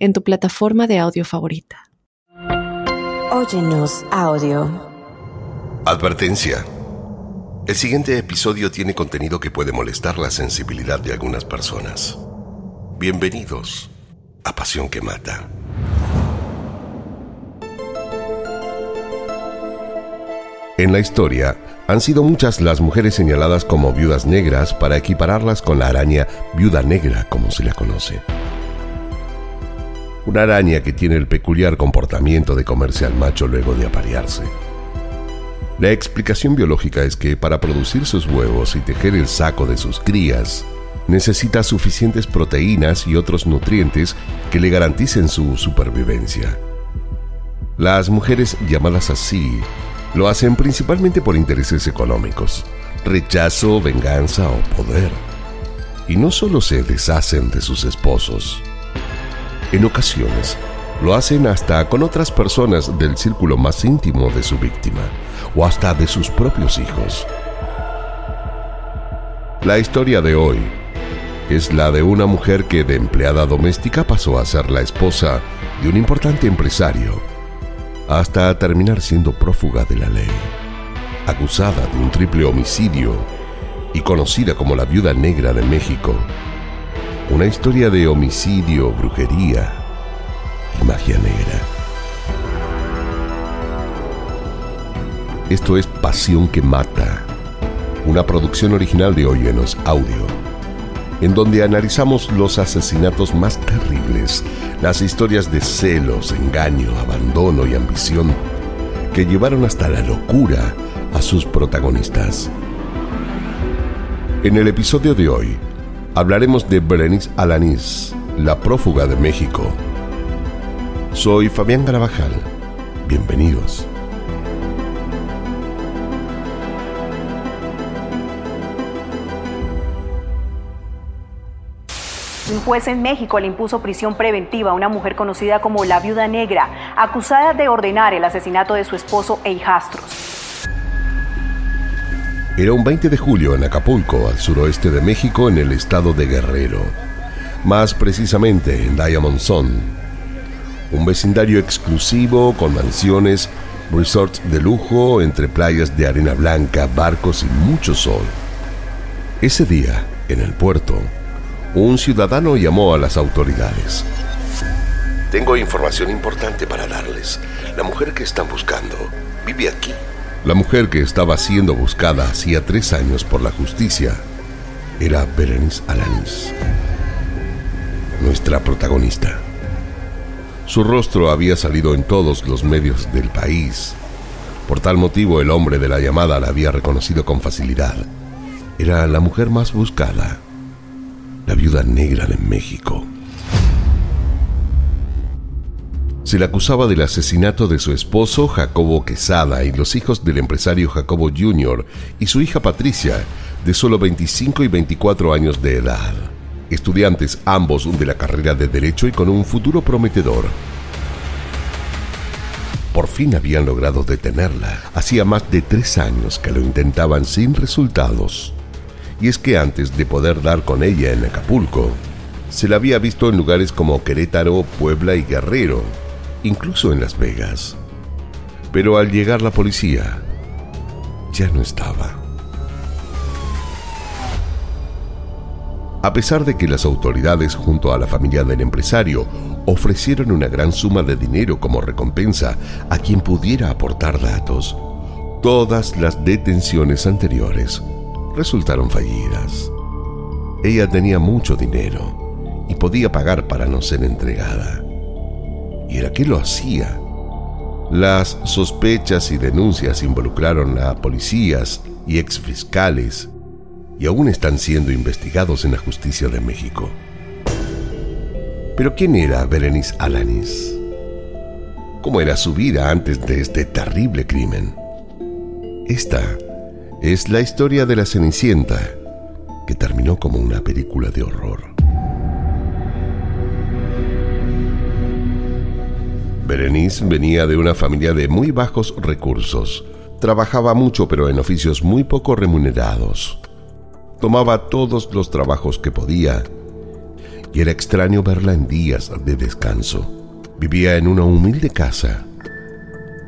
en tu plataforma de audio favorita. Óyenos audio. Advertencia. El siguiente episodio tiene contenido que puede molestar la sensibilidad de algunas personas. Bienvenidos a Pasión que Mata. En la historia, han sido muchas las mujeres señaladas como viudas negras para equipararlas con la araña viuda negra como se la conoce una araña que tiene el peculiar comportamiento de comerse al macho luego de aparearse. La explicación biológica es que para producir sus huevos y tejer el saco de sus crías, necesita suficientes proteínas y otros nutrientes que le garanticen su supervivencia. Las mujeres llamadas así lo hacen principalmente por intereses económicos, rechazo, venganza o poder. Y no solo se deshacen de sus esposos, en ocasiones, lo hacen hasta con otras personas del círculo más íntimo de su víctima o hasta de sus propios hijos. La historia de hoy es la de una mujer que de empleada doméstica pasó a ser la esposa de un importante empresario hasta terminar siendo prófuga de la ley, acusada de un triple homicidio y conocida como la viuda negra de México una historia de homicidio, brujería y magia negra. Esto es Pasión que Mata, una producción original de Oyenos Audio, en donde analizamos los asesinatos más terribles, las historias de celos, engaño, abandono y ambición que llevaron hasta la locura a sus protagonistas. En el episodio de hoy, hablaremos de Berenice Alanis, la prófuga de México. Soy Fabián Garabajal. Bienvenidos. Un juez en México le impuso prisión preventiva a una mujer conocida como la Viuda Negra, acusada de ordenar el asesinato de su esposo e hijastros. Era un 20 de julio en Acapulco, al suroeste de México, en el estado de Guerrero. Más precisamente en Diamond Sun. Un vecindario exclusivo con mansiones, resorts de lujo entre playas de arena blanca, barcos y mucho sol. Ese día, en el puerto, un ciudadano llamó a las autoridades. Tengo información importante para darles. La mujer que están buscando vive aquí la mujer que estaba siendo buscada hacía tres años por la justicia era Berenice Alanis, nuestra protagonista. Su rostro había salido en todos los medios del país. Por tal motivo el hombre de la llamada la había reconocido con facilidad. Era la mujer más buscada, la viuda negra de México. Se le acusaba del asesinato de su esposo Jacobo Quesada y los hijos del empresario Jacobo Jr. y su hija Patricia, de solo 25 y 24 años de edad. Estudiantes ambos de la carrera de Derecho y con un futuro prometedor. Por fin habían logrado detenerla. Hacía más de tres años que lo intentaban sin resultados. Y es que antes de poder dar con ella en Acapulco, se la había visto en lugares como Querétaro, Puebla y Guerrero, incluso en Las Vegas. Pero al llegar la policía, ya no estaba. A pesar de que las autoridades junto a la familia del empresario ofrecieron una gran suma de dinero como recompensa a quien pudiera aportar datos, todas las detenciones anteriores resultaron fallidas. Ella tenía mucho dinero y podía pagar para no ser entregada y era que lo hacía. Las sospechas y denuncias involucraron a policías y exfiscales y aún están siendo investigados en la justicia de México. Pero ¿quién era Berenice Alanis? cómo era su vida antes de este terrible crimen. Esta es la historia de la Cenicienta, que terminó como una película de horror. Berenice venía de una familia de muy bajos recursos. Trabajaba mucho pero en oficios muy poco remunerados. Tomaba todos los trabajos que podía y era extraño verla en días de descanso. Vivía en una humilde casa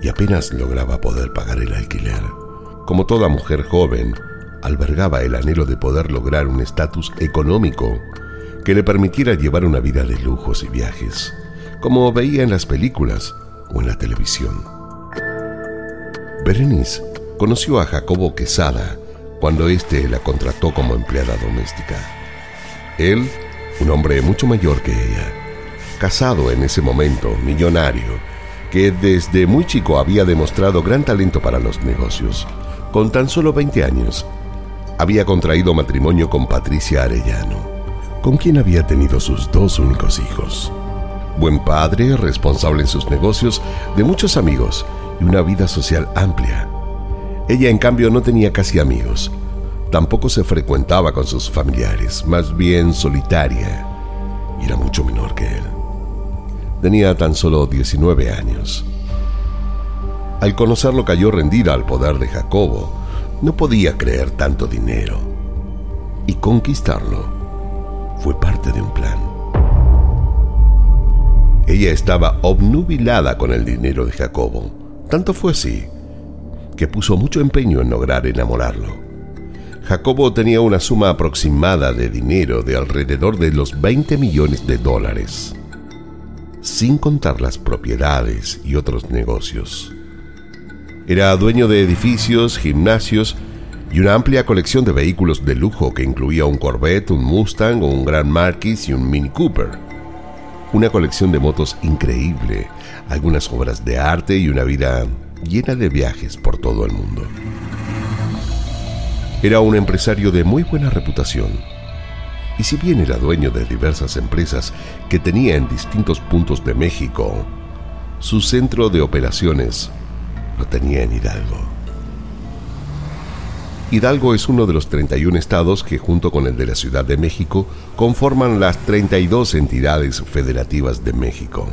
y apenas lograba poder pagar el alquiler. Como toda mujer joven, albergaba el anhelo de poder lograr un estatus económico que le permitiera llevar una vida de lujos y viajes como veía en las películas o en la televisión. Berenice conoció a Jacobo Quesada cuando éste la contrató como empleada doméstica. Él, un hombre mucho mayor que ella, casado en ese momento, millonario, que desde muy chico había demostrado gran talento para los negocios. Con tan solo 20 años, había contraído matrimonio con Patricia Arellano, con quien había tenido sus dos únicos hijos. Buen padre, responsable en sus negocios, de muchos amigos y una vida social amplia. Ella, en cambio, no tenía casi amigos. Tampoco se frecuentaba con sus familiares, más bien solitaria, y era mucho menor que él. Tenía tan solo 19 años. Al conocerlo cayó rendida al poder de Jacobo. No podía creer tanto dinero. Y conquistarlo fue parte de un plan. Ella estaba obnubilada con el dinero de Jacobo. Tanto fue así que puso mucho empeño en lograr enamorarlo. Jacobo tenía una suma aproximada de dinero de alrededor de los 20 millones de dólares, sin contar las propiedades y otros negocios. Era dueño de edificios, gimnasios y una amplia colección de vehículos de lujo que incluía un Corvette, un Mustang, un Grand Marquis y un Mini Cooper una colección de motos increíble, algunas obras de arte y una vida llena de viajes por todo el mundo. Era un empresario de muy buena reputación, y si bien era dueño de diversas empresas que tenía en distintos puntos de México, su centro de operaciones lo tenía en Hidalgo. Hidalgo es uno de los 31 estados que junto con el de la Ciudad de México conforman las 32 entidades federativas de México.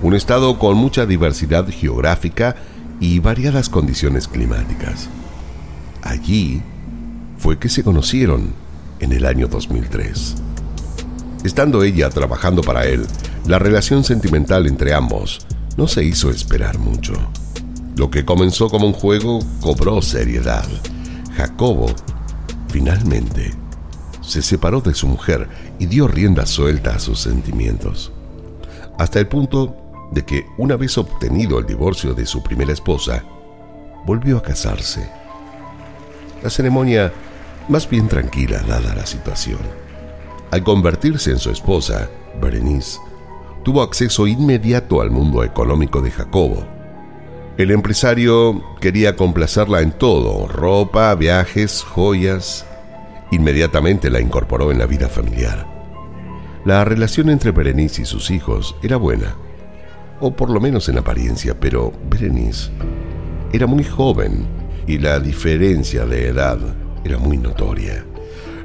Un estado con mucha diversidad geográfica y variadas condiciones climáticas. Allí fue que se conocieron en el año 2003. Estando ella trabajando para él, la relación sentimental entre ambos no se hizo esperar mucho. Lo que comenzó como un juego cobró seriedad. Jacobo, finalmente, se separó de su mujer y dio rienda suelta a sus sentimientos. Hasta el punto de que, una vez obtenido el divorcio de su primera esposa, volvió a casarse. La ceremonia más bien tranquila dada la situación. Al convertirse en su esposa, Berenice tuvo acceso inmediato al mundo económico de Jacobo el empresario quería complacerla en todo, ropa, viajes, joyas. Inmediatamente la incorporó en la vida familiar. La relación entre Berenice y sus hijos era buena, o por lo menos en apariencia, pero Berenice era muy joven y la diferencia de edad era muy notoria.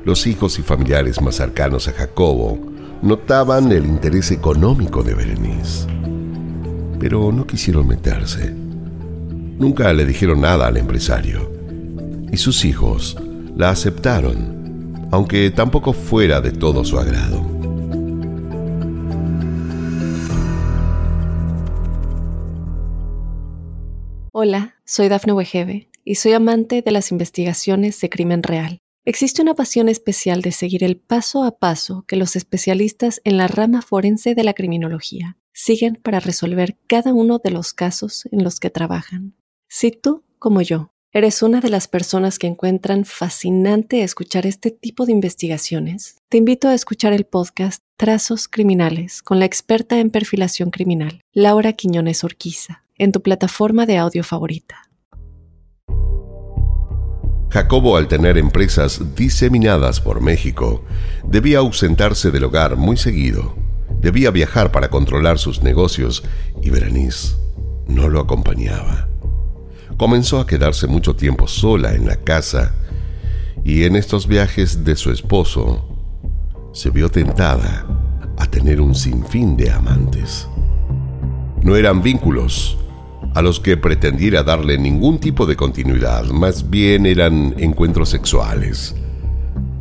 Los hijos y familiares más cercanos a Jacobo notaban el interés económico de Berenice, pero no quisieron meterse Nunca le dijeron nada al empresario. Y sus hijos la aceptaron, aunque tampoco fuera de todo su agrado. Hola, soy Dafne Wegebe y soy amante de las investigaciones de crimen real. Existe una pasión especial de seguir el paso a paso que los especialistas en la rama forense de la criminología siguen para resolver cada uno de los casos en los que trabajan. Si tú, como yo, eres una de las personas que encuentran fascinante escuchar este tipo de investigaciones, te invito a escuchar el podcast Trazos Criminales con la experta en perfilación criminal, Laura Quiñones Orquiza, en tu plataforma de audio favorita. Jacobo, al tener empresas diseminadas por México, debía ausentarse del hogar muy seguido debía viajar para controlar sus negocios y Berenice no lo acompañaba. Comenzó a quedarse mucho tiempo sola en la casa y en estos viajes de su esposo se vio tentada a tener un sinfín de amantes. No eran vínculos a los que pretendiera darle ningún tipo de continuidad, más bien eran encuentros sexuales,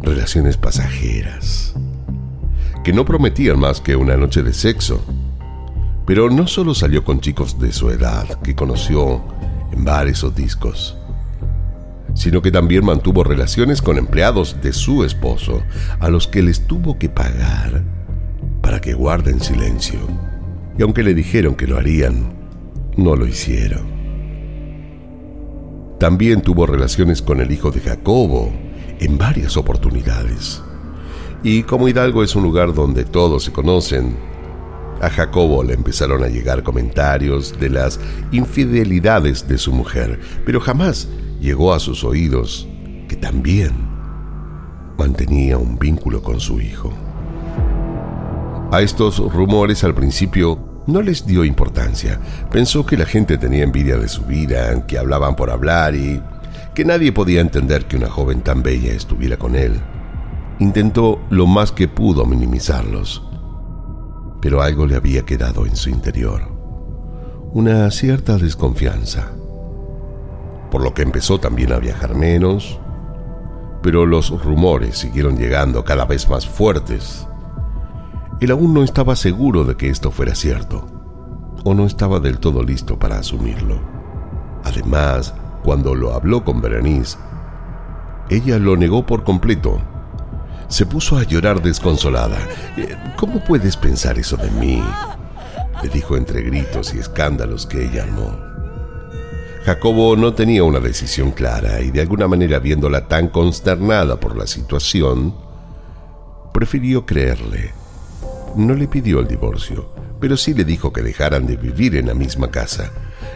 relaciones pasajeras, que no prometían más que una noche de sexo. Pero no solo salió con chicos de su edad que conoció en bares o discos, sino que también mantuvo relaciones con empleados de su esposo, a los que les tuvo que pagar para que guarden silencio. Y aunque le dijeron que lo harían, no lo hicieron. También tuvo relaciones con el hijo de Jacobo en varias oportunidades. Y como Hidalgo es un lugar donde todos se conocen, a Jacobo le empezaron a llegar comentarios de las infidelidades de su mujer, pero jamás llegó a sus oídos que también mantenía un vínculo con su hijo. A estos rumores al principio no les dio importancia. Pensó que la gente tenía envidia de su vida, que hablaban por hablar y que nadie podía entender que una joven tan bella estuviera con él. Intentó lo más que pudo minimizarlos, pero algo le había quedado en su interior. Una cierta desconfianza por lo que empezó también a viajar menos, pero los rumores siguieron llegando cada vez más fuertes. Él aún no estaba seguro de que esto fuera cierto, o no estaba del todo listo para asumirlo. Además, cuando lo habló con Berenice, ella lo negó por completo. Se puso a llorar desconsolada. Eh, ¿Cómo puedes pensar eso de mí? le dijo entre gritos y escándalos que ella amó. Jacobo no tenía una decisión clara y de alguna manera viéndola tan consternada por la situación, prefirió creerle. No le pidió el divorcio, pero sí le dijo que dejaran de vivir en la misma casa.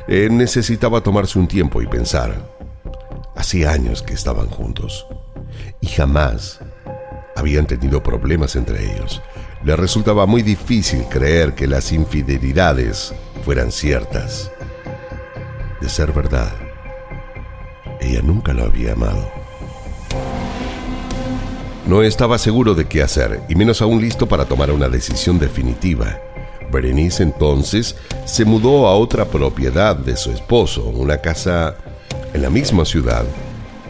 Él necesitaba tomarse un tiempo y pensar. Hacía años que estaban juntos y jamás habían tenido problemas entre ellos. Le resultaba muy difícil creer que las infidelidades fueran ciertas de ser verdad, ella nunca lo había amado. No estaba seguro de qué hacer, y menos aún listo para tomar una decisión definitiva. Berenice entonces se mudó a otra propiedad de su esposo, una casa en la misma ciudad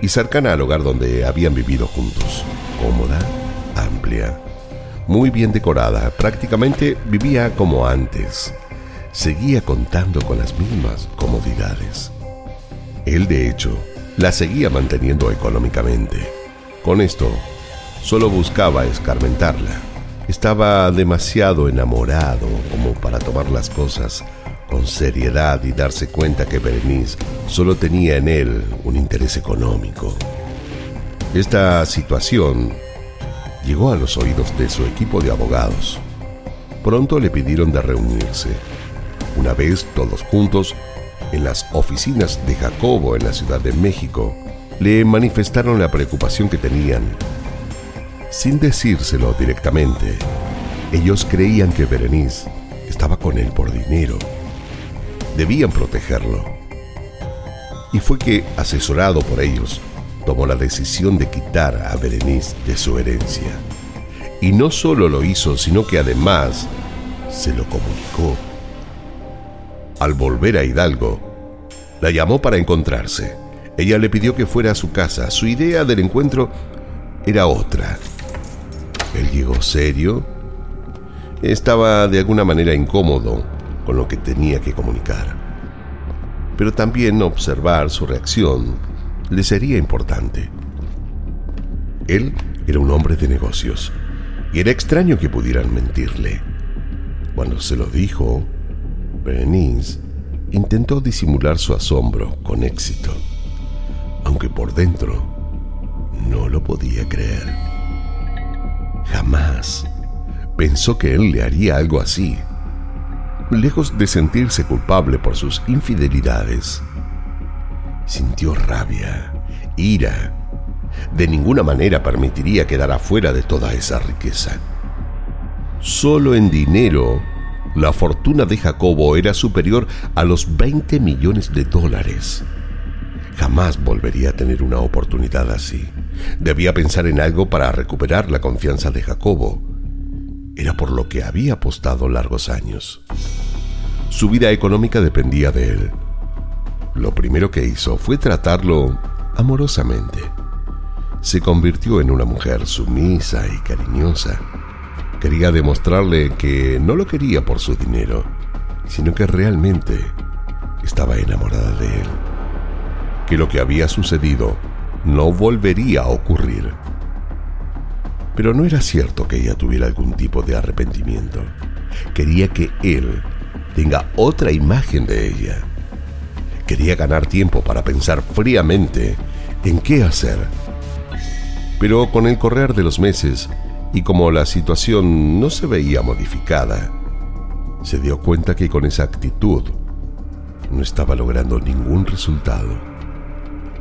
y cercana al hogar donde habían vivido juntos. Cómoda, muy bien decorada, prácticamente vivía como antes seguía contando con las mismas comodidades. Él, de hecho, la seguía manteniendo económicamente. Con esto, solo buscaba escarmentarla. Estaba demasiado enamorado como para tomar las cosas con seriedad y darse cuenta que Berenice solo tenía en él un interés económico. Esta situación llegó a los oídos de su equipo de abogados. Pronto le pidieron de reunirse una vez todos juntos, en las oficinas de Jacobo en la Ciudad de México, le manifestaron la preocupación que tenían. Sin decírselo directamente, ellos creían que Berenice estaba con él por dinero. Debían protegerlo. Y fue que, asesorado por ellos, tomó la decisión de quitar a Berenice de su herencia. Y no solo lo hizo, sino que además se lo comunicó al volver a Hidalgo, la llamó para encontrarse. Ella le pidió que fuera a su casa. Su idea del encuentro era otra. Él llegó serio. Estaba de alguna manera incómodo con lo que tenía que comunicar. Pero también observar su reacción le sería importante. Él era un hombre de negocios y era extraño que pudieran mentirle. Cuando se lo dijo, Berenice intentó disimular su asombro con éxito, aunque por dentro no lo podía creer. Jamás pensó que él le haría algo así. Lejos de sentirse culpable por sus infidelidades, sintió rabia, ira. De ninguna manera permitiría quedar afuera de toda esa riqueza. Solo en dinero, la fortuna de Jacobo era superior a los 20 millones de dólares. Jamás volvería a tener una oportunidad así. Debía pensar en algo para recuperar la confianza de Jacobo. Era por lo que había apostado largos años. Su vida económica dependía de él. Lo primero que hizo fue tratarlo amorosamente. Se convirtió en una mujer sumisa y cariñosa. Quería demostrarle que no lo quería por su dinero, sino que realmente estaba enamorada de él. Que lo que había sucedido no volvería a ocurrir. Pero no era cierto que ella tuviera algún tipo de arrepentimiento. Quería que él tenga otra imagen de ella. Quería ganar tiempo para pensar fríamente en qué hacer. Pero con el correr de los meses y como la situación no se veía modificada, se dio cuenta que con esa actitud no estaba logrando ningún resultado.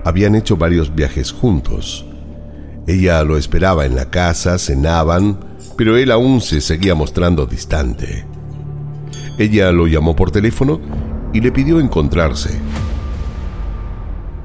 Habían hecho varios viajes juntos. Ella lo esperaba en la casa, cenaban, pero él aún se seguía mostrando distante. Ella lo llamó por teléfono y le pidió encontrarse.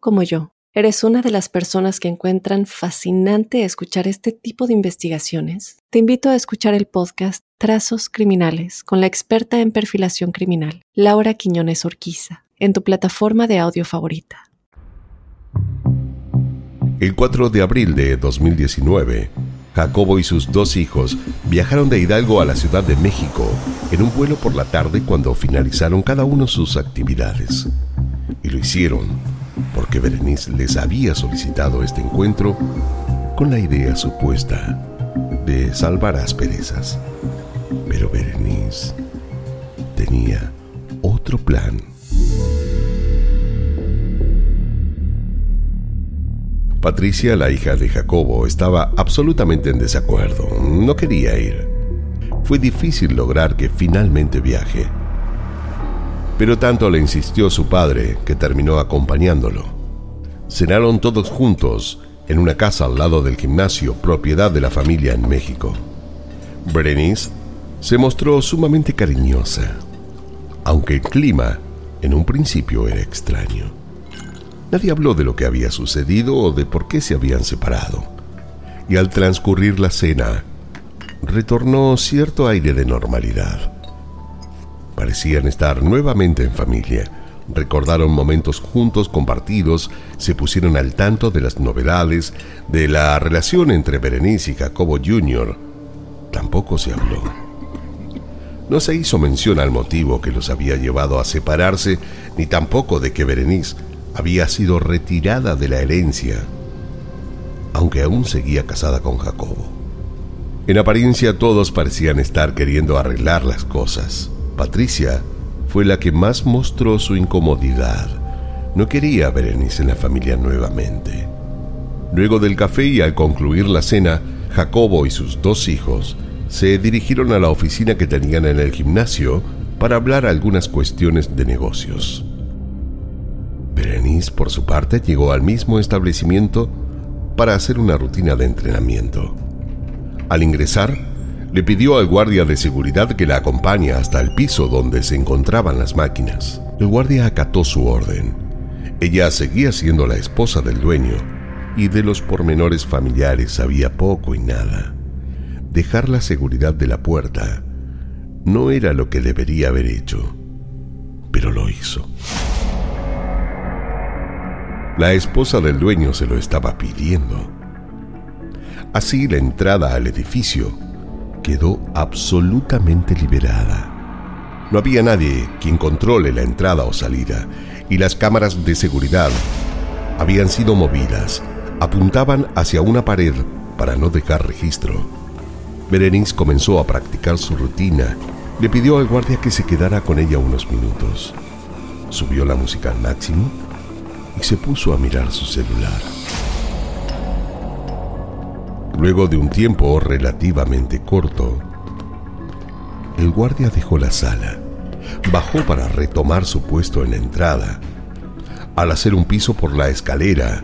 como yo, eres una de las personas que encuentran fascinante escuchar este tipo de investigaciones, te invito a escuchar el podcast Trazos Criminales con la experta en perfilación criminal, Laura Quiñones Orquiza, en tu plataforma de audio favorita. El 4 de abril de 2019, Jacobo y sus dos hijos viajaron de Hidalgo a la Ciudad de México en un vuelo por la tarde cuando finalizaron cada uno sus actividades. Y lo hicieron porque Berenice les había solicitado este encuentro con la idea supuesta de salvar asperezas. Pero Berenice tenía otro plan. Patricia, la hija de Jacobo, estaba absolutamente en desacuerdo. No quería ir. Fue difícil lograr que finalmente viaje. Pero tanto le insistió su padre que terminó acompañándolo. Cenaron todos juntos en una casa al lado del gimnasio, propiedad de la familia en México. Berenice se mostró sumamente cariñosa, aunque el clima en un principio era extraño. Nadie habló de lo que había sucedido o de por qué se habían separado. Y al transcurrir la cena, retornó cierto aire de normalidad. Parecían estar nuevamente en familia. Recordaron momentos juntos compartidos, se pusieron al tanto de las novedades, de la relación entre Berenice y Jacobo Jr. Tampoco se habló. No se hizo mención al motivo que los había llevado a separarse, ni tampoco de que Berenice había sido retirada de la herencia, aunque aún seguía casada con Jacobo. En apariencia todos parecían estar queriendo arreglar las cosas. Patricia fue la que más mostró su incomodidad. No quería a Berenice en la familia nuevamente. Luego del café y al concluir la cena, Jacobo y sus dos hijos se dirigieron a la oficina que tenían en el gimnasio para hablar algunas cuestiones de negocios. Berenice, por su parte, llegó al mismo establecimiento para hacer una rutina de entrenamiento. Al ingresar, le pidió al guardia de seguridad que la acompañe hasta el piso donde se encontraban las máquinas. El guardia acató su orden. Ella seguía siendo la esposa del dueño y de los pormenores familiares sabía poco y nada. Dejar la seguridad de la puerta no era lo que debería haber hecho, pero lo hizo. La esposa del dueño se lo estaba pidiendo. Así la entrada al edificio quedó absolutamente liberada. No había nadie quien controle la entrada o salida y las cámaras de seguridad habían sido movidas, apuntaban hacia una pared para no dejar registro. Berenice comenzó a practicar su rutina. Le pidió al guardia que se quedara con ella unos minutos. Subió la música al máximo y se puso a mirar su celular. Luego de un tiempo relativamente corto, el guardia dejó la sala, bajó para retomar su puesto en la entrada. Al hacer un piso por la escalera,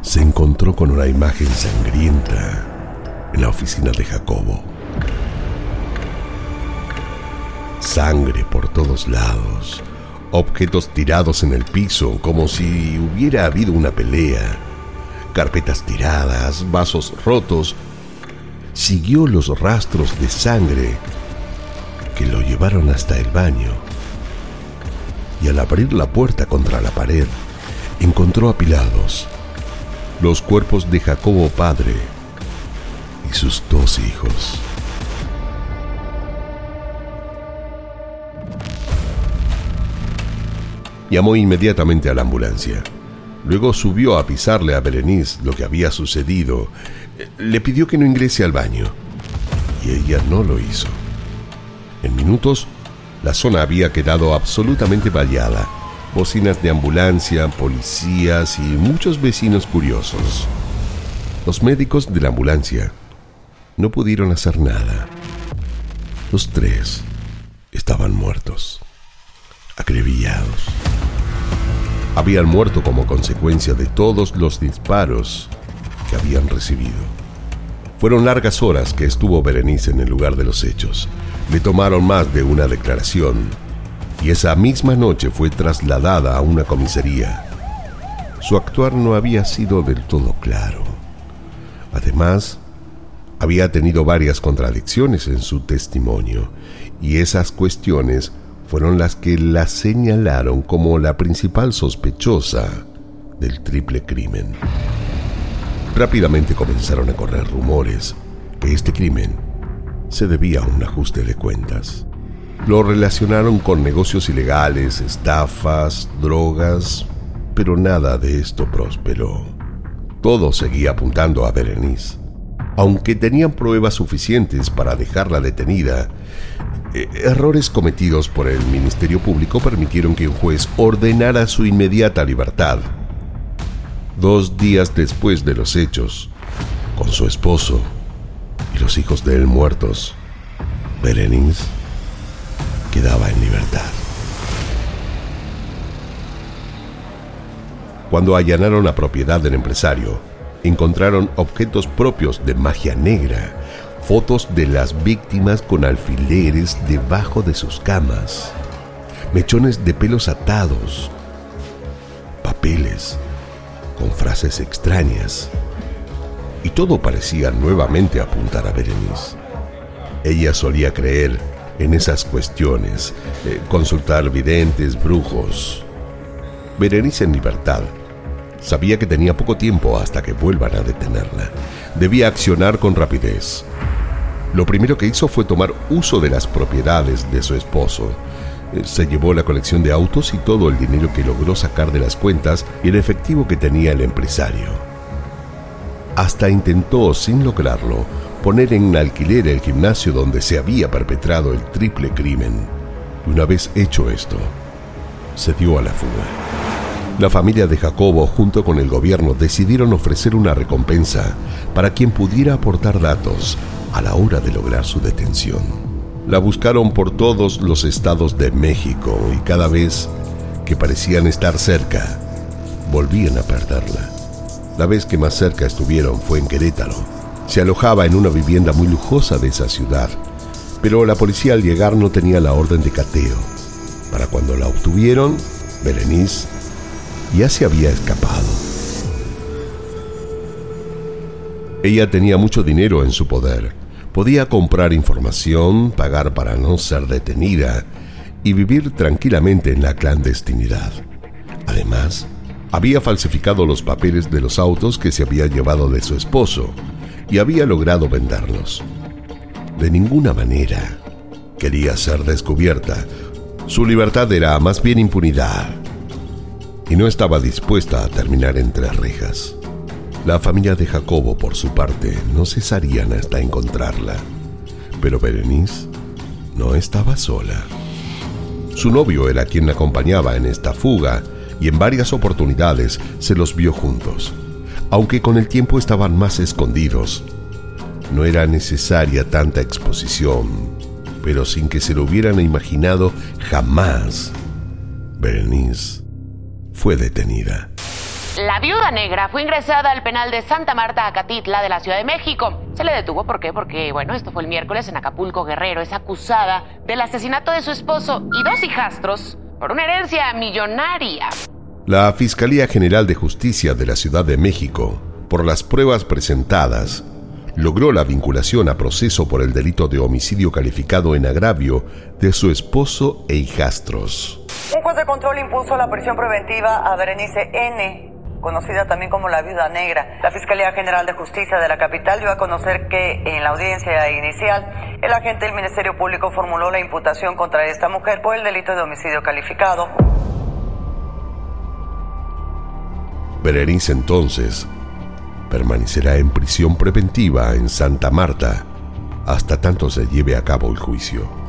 se encontró con una imagen sangrienta en la oficina de Jacobo. Sangre por todos lados, objetos tirados en el piso como si hubiera habido una pelea carpetas tiradas, vasos rotos, siguió los rastros de sangre que lo llevaron hasta el baño. Y al abrir la puerta contra la pared, encontró apilados los cuerpos de Jacobo padre y sus dos hijos. Llamó inmediatamente a la ambulancia. Luego subió a avisarle a Berenice lo que había sucedido. Le pidió que no ingrese al baño. Y ella no lo hizo. En minutos, la zona había quedado absolutamente vallada. Bocinas de ambulancia, policías y muchos vecinos curiosos. Los médicos de la ambulancia no pudieron hacer nada. Los tres estaban muertos, acribillados habían muerto como consecuencia de todos los disparos que habían recibido. Fueron largas horas que estuvo Berenice en el lugar de los hechos. Le tomaron más de una declaración y esa misma noche fue trasladada a una comisaría. Su actuar no había sido del todo claro. Además, había tenido varias contradicciones en su testimonio y esas cuestiones fueron las que la señalaron como la principal sospechosa del triple crimen. Rápidamente comenzaron a correr rumores que este crimen se debía a un ajuste de cuentas. Lo relacionaron con negocios ilegales, estafas, drogas, pero nada de esto prosperó. Todo seguía apuntando a Berenice. Aunque tenían pruebas suficientes para dejarla detenida, errores cometidos por el Ministerio Público permitieron que un juez ordenara su inmediata libertad. Dos días después de los hechos, con su esposo y los hijos de él muertos, Berenice quedaba en libertad. Cuando allanaron la propiedad del empresario, encontraron objetos propios de magia negra, fotos de las víctimas con alfileres debajo de sus camas, mechones de pelos atados, papeles con frases extrañas. Y todo parecía nuevamente apuntar a Berenice. Ella solía creer en esas cuestiones, eh, consultar videntes, brujos. Berenice en libertad sabía que tenía poco tiempo hasta que vuelvan a detenerla. Debía accionar con rapidez. Lo primero que hizo fue tomar uso de las propiedades de su esposo. Eh, se llevó la colección de autos y todo el dinero que logró sacar de las cuentas y el efectivo que tenía el empresario. Hasta intentó, sin lograrlo, poner en alquiler el gimnasio donde se había perpetrado el triple crimen. Y una vez hecho esto, se dio a la fuga. La familia de Jacobo junto con el gobierno decidieron ofrecer una recompensa para quien pudiera aportar datos a la hora de lograr su detención. La buscaron por todos los estados de México y cada vez que parecían estar cerca, volvían a perderla. La vez que más cerca estuvieron fue en Querétaro. Se alojaba en una vivienda muy lujosa de esa ciudad, pero la policía al llegar no tenía la orden de cateo. Para cuando la obtuvieron, Berenice ya se había escapado. Ella tenía mucho dinero en su poder. Podía comprar información, pagar para no ser detenida y vivir tranquilamente en la clandestinidad. Además, había falsificado los papeles de los autos que se había llevado de su esposo y había logrado venderlos. De ninguna manera quería ser descubierta. Su libertad era más bien impunidad y no estaba dispuesta a terminar entre rejas. La familia de Jacobo, por su parte, no cesarían hasta encontrarla. Pero Berenice no estaba sola. Su novio era quien la acompañaba en esta fuga y en varias oportunidades se los vio juntos, aunque con el tiempo estaban más escondidos. No era necesaria tanta exposición, pero sin que se lo hubieran imaginado jamás, Berenice fue detenida. La viuda negra fue ingresada al penal de Santa Marta, Acatitla, de la Ciudad de México. Se le detuvo, ¿por qué? Porque, bueno, esto fue el miércoles en Acapulco Guerrero. Es acusada del asesinato de su esposo y dos hijastros por una herencia millonaria. La Fiscalía General de Justicia de la Ciudad de México, por las pruebas presentadas, logró la vinculación a proceso por el delito de homicidio calificado en agravio de su esposo e hijastros. Un juez de control impuso la prisión preventiva a Berenice N., conocida también como la Viuda Negra. La Fiscalía General de Justicia de la capital dio a conocer que en la audiencia inicial el agente del Ministerio Público formuló la imputación contra esta mujer por el delito de homicidio calificado. Berenice entonces permanecerá en prisión preventiva en Santa Marta hasta tanto se lleve a cabo el juicio.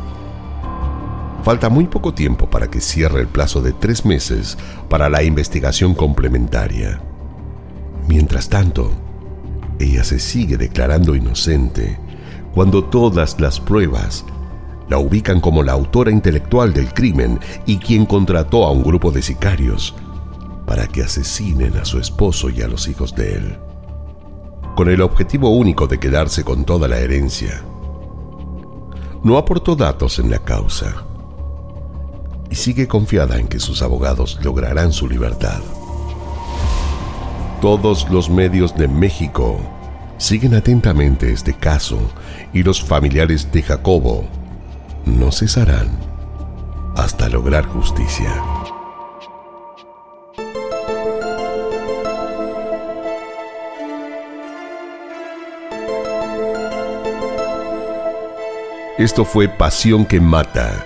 Falta muy poco tiempo para que cierre el plazo de tres meses para la investigación complementaria. Mientras tanto, ella se sigue declarando inocente cuando todas las pruebas la ubican como la autora intelectual del crimen y quien contrató a un grupo de sicarios para que asesinen a su esposo y a los hijos de él, con el objetivo único de quedarse con toda la herencia. No aportó datos en la causa y sigue confiada en que sus abogados lograrán su libertad. Todos los medios de México siguen atentamente este caso y los familiares de Jacobo no cesarán hasta lograr justicia. Esto fue Pasión que Mata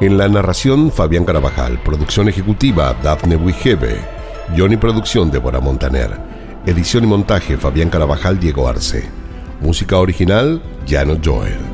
En la narración, Fabián Carabajal. Producción ejecutiva, Dafne Wigebe. Johnny Producción, Débora Montaner. Edición y montaje, Fabián Carabajal, Diego Arce. Música original, Jano Joel.